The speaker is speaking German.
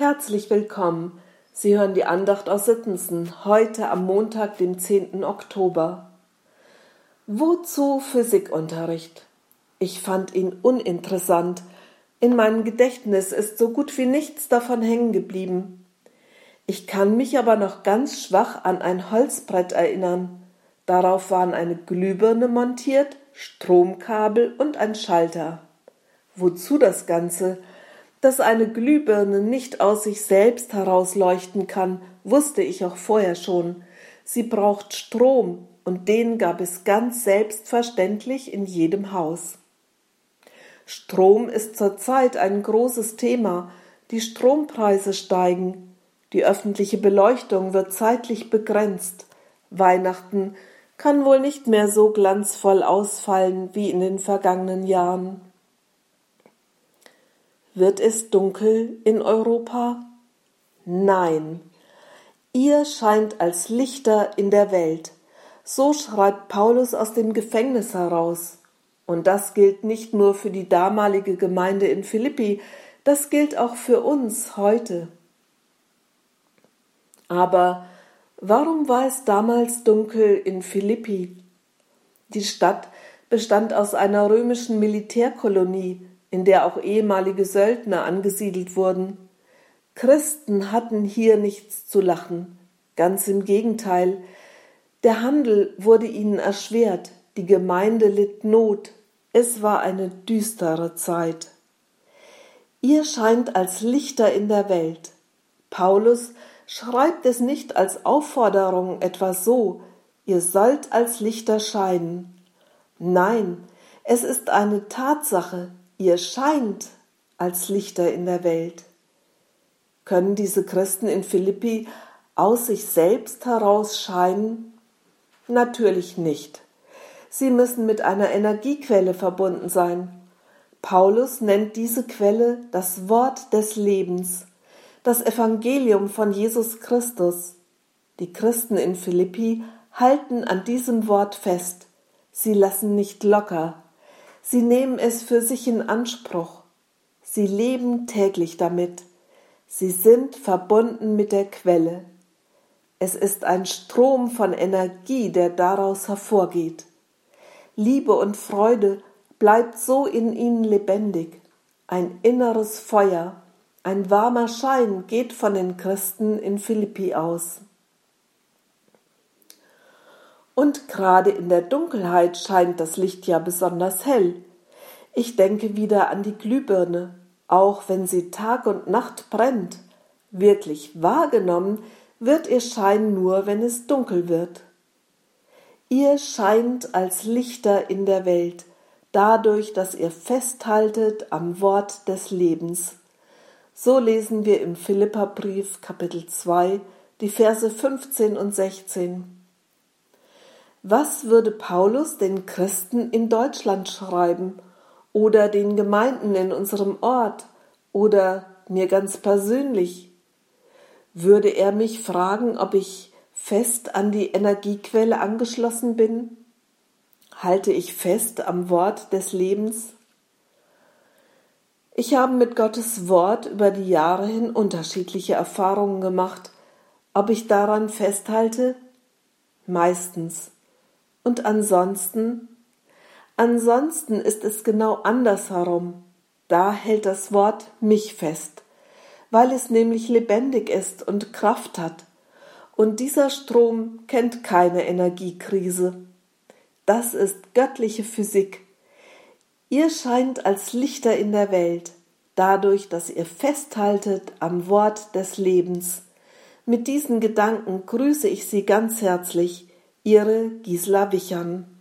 Herzlich willkommen. Sie hören die Andacht aus Sittensen heute am Montag, dem 10. Oktober. Wozu Physikunterricht? Ich fand ihn uninteressant. In meinem Gedächtnis ist so gut wie nichts davon hängen geblieben. Ich kann mich aber noch ganz schwach an ein Holzbrett erinnern. Darauf waren eine Glühbirne montiert, Stromkabel und ein Schalter. Wozu das Ganze? Dass eine Glühbirne nicht aus sich selbst herausleuchten kann, wusste ich auch vorher schon. Sie braucht Strom, und den gab es ganz selbstverständlich in jedem Haus. Strom ist zurzeit ein großes Thema. Die Strompreise steigen. Die öffentliche Beleuchtung wird zeitlich begrenzt. Weihnachten kann wohl nicht mehr so glanzvoll ausfallen wie in den vergangenen Jahren. Wird es dunkel in Europa? Nein. Ihr scheint als Lichter in der Welt. So schreibt Paulus aus dem Gefängnis heraus. Und das gilt nicht nur für die damalige Gemeinde in Philippi, das gilt auch für uns heute. Aber warum war es damals dunkel in Philippi? Die Stadt bestand aus einer römischen Militärkolonie, in der auch ehemalige Söldner angesiedelt wurden. Christen hatten hier nichts zu lachen, ganz im Gegenteil. Der Handel wurde ihnen erschwert, die Gemeinde litt Not, es war eine düstere Zeit. Ihr scheint als Lichter in der Welt. Paulus schreibt es nicht als Aufforderung etwa so, ihr sollt als Lichter scheinen. Nein, es ist eine Tatsache, Ihr scheint als Lichter in der Welt. Können diese Christen in Philippi aus sich selbst heraus scheinen? Natürlich nicht. Sie müssen mit einer Energiequelle verbunden sein. Paulus nennt diese Quelle das Wort des Lebens, das Evangelium von Jesus Christus. Die Christen in Philippi halten an diesem Wort fest. Sie lassen nicht locker. Sie nehmen es für sich in Anspruch. Sie leben täglich damit. Sie sind verbunden mit der Quelle. Es ist ein Strom von Energie, der daraus hervorgeht. Liebe und Freude bleibt so in ihnen lebendig. Ein inneres Feuer, ein warmer Schein geht von den Christen in Philippi aus. Und gerade in der Dunkelheit scheint das Licht ja besonders hell. Ich denke wieder an die Glühbirne, auch wenn sie Tag und Nacht brennt. Wirklich wahrgenommen wird ihr Schein nur, wenn es dunkel wird. Ihr scheint als Lichter in der Welt, dadurch, dass ihr festhaltet am Wort des Lebens. So lesen wir im Philipperbrief Kapitel 2 die Verse 15 und 16. Was würde Paulus den Christen in Deutschland schreiben oder den Gemeinden in unserem Ort oder mir ganz persönlich? Würde er mich fragen, ob ich fest an die Energiequelle angeschlossen bin? Halte ich fest am Wort des Lebens? Ich habe mit Gottes Wort über die Jahre hin unterschiedliche Erfahrungen gemacht. Ob ich daran festhalte? Meistens. Und ansonsten? Ansonsten ist es genau andersherum. Da hält das Wort mich fest, weil es nämlich lebendig ist und Kraft hat. Und dieser Strom kennt keine Energiekrise. Das ist göttliche Physik. Ihr scheint als Lichter in der Welt, dadurch, dass ihr festhaltet am Wort des Lebens. Mit diesen Gedanken grüße ich Sie ganz herzlich Ihre Gisela Wichern